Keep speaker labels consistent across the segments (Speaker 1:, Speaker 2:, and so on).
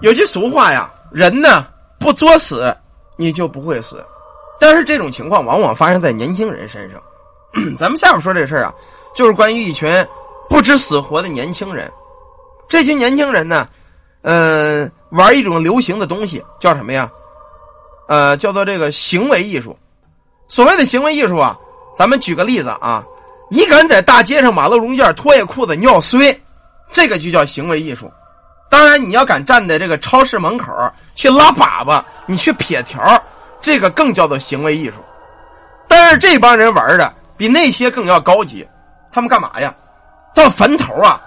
Speaker 1: 有句俗话呀，人呢不作死，你就不会死。但是这种情况往往发生在年轻人身上。咱们下面说这事儿啊，就是关于一群不知死活的年轻人。这群年轻人呢，呃，玩一种流行的东西，叫什么呀？呃，叫做这个行为艺术。所谓的行为艺术啊，咱们举个例子啊，你敢在大街上马路中间脱下裤子尿碎，这个就叫行为艺术。当然，你要敢站在这个超市门口去拉粑粑，你去撇条，这个更叫做行为艺术。但是这帮人玩的比那些更要高级，他们干嘛呀？到坟头啊，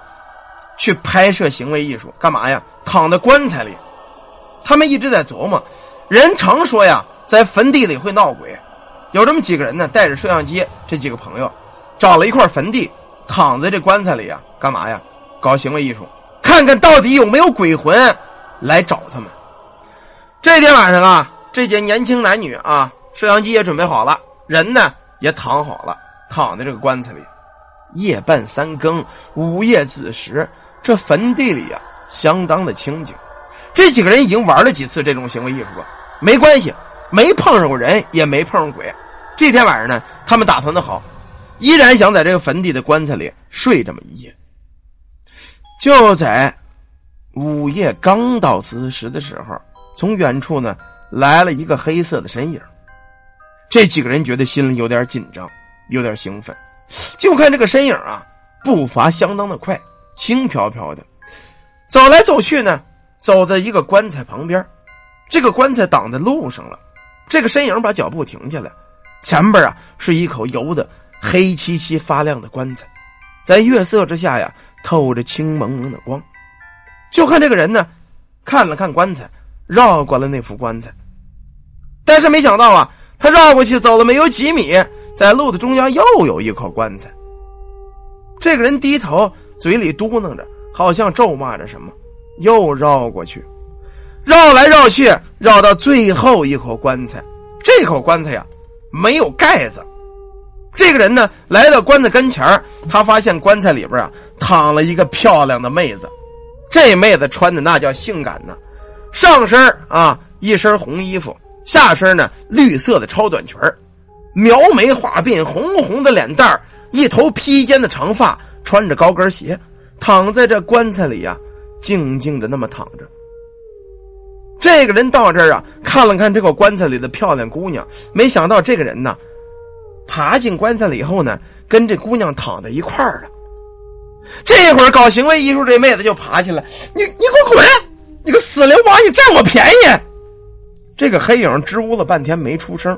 Speaker 1: 去拍摄行为艺术，干嘛呀？躺在棺材里，他们一直在琢磨。人常说呀，在坟地里会闹鬼，有这么几个人呢，带着摄像机，这几个朋友找了一块坟地，躺在这棺材里呀，干嘛呀？搞行为艺术。看看到底有没有鬼魂来找他们。这天晚上啊，这些年轻男女啊，摄像机也准备好了，人呢也躺好了，躺在这个棺材里。夜半三更，午夜子时，这坟地里呀，相当的清静。这几个人已经玩了几次这种行为艺术了，没关系，没碰上过人，也没碰上鬼。这天晚上呢，他们打算的好，依然想在这个坟地的棺材里睡这么一夜。就在午夜刚到子时的时候，从远处呢来了一个黑色的身影。这几个人觉得心里有点紧张，有点兴奋。就看这个身影啊，步伐相当的快，轻飘飘的，走来走去呢，走在一个棺材旁边。这个棺材挡在路上了，这个身影把脚步停下来，前边啊是一口油的黑漆漆发亮的棺材。在月色之下呀，透着青蒙蒙的光。就看这个人呢，看了看棺材，绕过了那副棺材。但是没想到啊，他绕过去走了没有几米，在路的中央又有一口棺材。这个人低头，嘴里嘟囔着，好像咒骂着什么，又绕过去，绕来绕去，绕到最后一口棺材。这口棺材呀，没有盖子。这个人呢，来到棺材跟前他发现棺材里边啊躺了一个漂亮的妹子。这妹子穿的那叫性感呢，上身啊一身红衣服，下身呢绿色的超短裙描眉画鬓，红红的脸蛋一头披肩的长发，穿着高跟鞋，躺在这棺材里呀，静静的那么躺着。这个人到这儿啊，看了看这个棺材里的漂亮姑娘，没想到这个人呢。爬进棺材了以后呢，跟这姑娘躺在一块儿了。这会儿搞行为艺术这妹子就爬起来，你你给我滚！你个死流氓，你占我便宜！这个黑影支吾了半天没出声。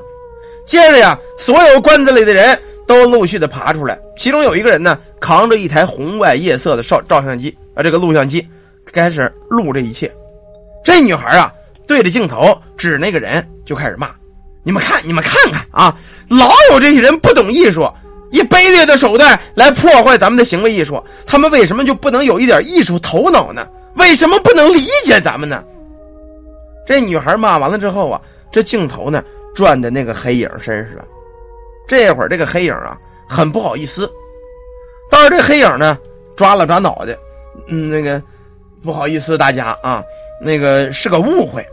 Speaker 1: 接着呀，所有棺材里的人都陆续的爬出来，其中有一个人呢，扛着一台红外夜色的照照相机啊，这个录像机开始录这一切。这女孩啊，对着镜头指那个人就开始骂。你们看，你们看看啊！老有这些人不懂艺术，以卑劣的手段来破坏咱们的行为艺术。他们为什么就不能有一点艺术头脑呢？为什么不能理解咱们呢？这女孩骂完了之后啊，这镜头呢转在那个黑影身上。这会儿这个黑影啊很不好意思，但是这黑影呢抓了抓脑袋，嗯，那个不好意思大家啊，那个是个误会，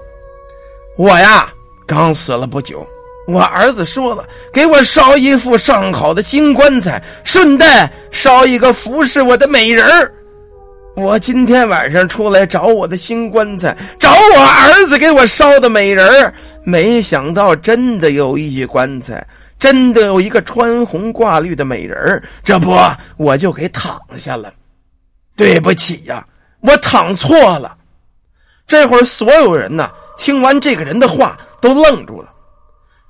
Speaker 1: 我呀。刚死了不久，我儿子说了，给我烧一副上好的新棺材，顺带烧一个服侍我的美人儿。我今天晚上出来找我的新棺材，找我儿子给我烧的美人儿，没想到真的有一具棺材，真的有一个穿红挂绿的美人儿，这不我就给躺下了。对不起呀，我躺错了。这会儿所有人呢，听完这个人的话。都愣住了，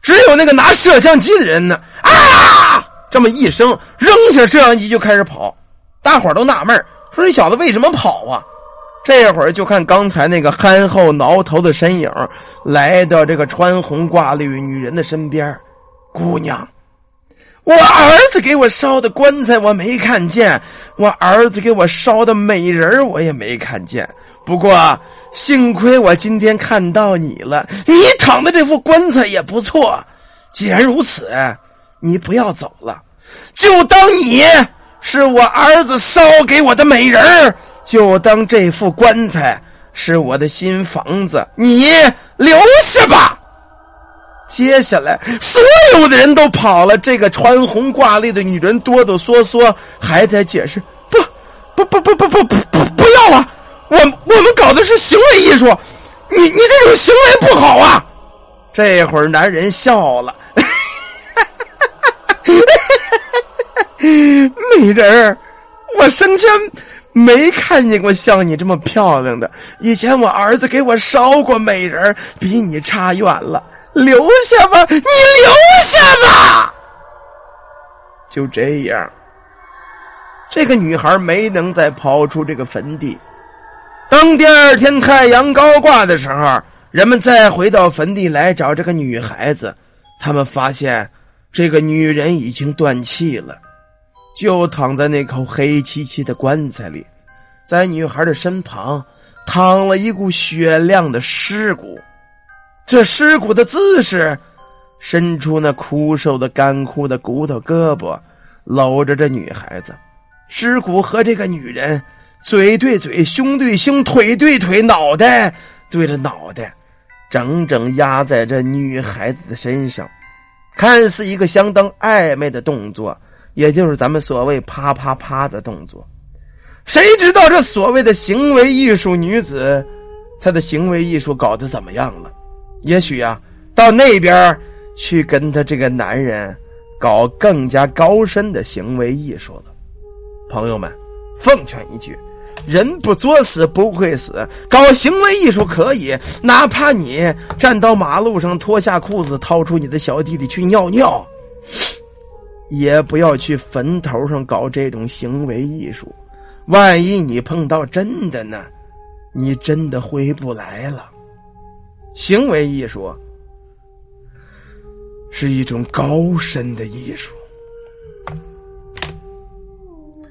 Speaker 1: 只有那个拿摄像机的人呢，啊！这么一声，扔下摄像机就开始跑。大伙都纳闷说：“这小子为什么跑啊？”这会儿就看刚才那个憨厚挠头的身影来到这个穿红挂绿女人的身边。姑娘，我儿子给我烧的棺材我没看见，我儿子给我烧的美人我也没看见。不过。幸亏我今天看到你了，你躺的这副棺材也不错。既然如此，你不要走了，就当你是我儿子烧给我的美人就当这副棺材是我的新房子，你留下吧。接下来，所有的人都跑了。这个穿红挂绿的女人哆哆嗦嗦，还在解释：“不，不，不，不，不，不，不，不，不要了！我我们搞的是行为艺术，你你这种行为不好啊！”这会儿，男人笑了：“ 美人儿，我生前。”没看见过像你这么漂亮的。以前我儿子给我烧过美人，比你差远了。留下吧，你留下吧。就这样，这个女孩没能再跑出这个坟地。当第二天太阳高挂的时候，人们再回到坟地来找这个女孩子，他们发现这个女人已经断气了。就躺在那口黑漆漆的棺材里，在女孩的身旁躺了一股雪亮的尸骨。这尸骨的姿势，伸出那枯瘦的、干枯的骨头胳膊，搂着这女孩子。尸骨和这个女人嘴对嘴、胸对胸、腿对腿、脑袋对着脑袋，整整压在这女孩子的身上，看似一个相当暧昧的动作。也就是咱们所谓“啪啪啪”的动作，谁知道这所谓的行为艺术女子，她的行为艺术搞得怎么样了？也许啊，到那边去跟她这个男人搞更加高深的行为艺术了。朋友们，奉劝一句：人不作死不会死，搞行为艺术可以，哪怕你站到马路上脱下裤子，掏出你的小弟弟去尿尿。也不要去坟头上搞这种行为艺术，万一你碰到真的呢，你真的回不来了。行为艺术是一种高深的艺术。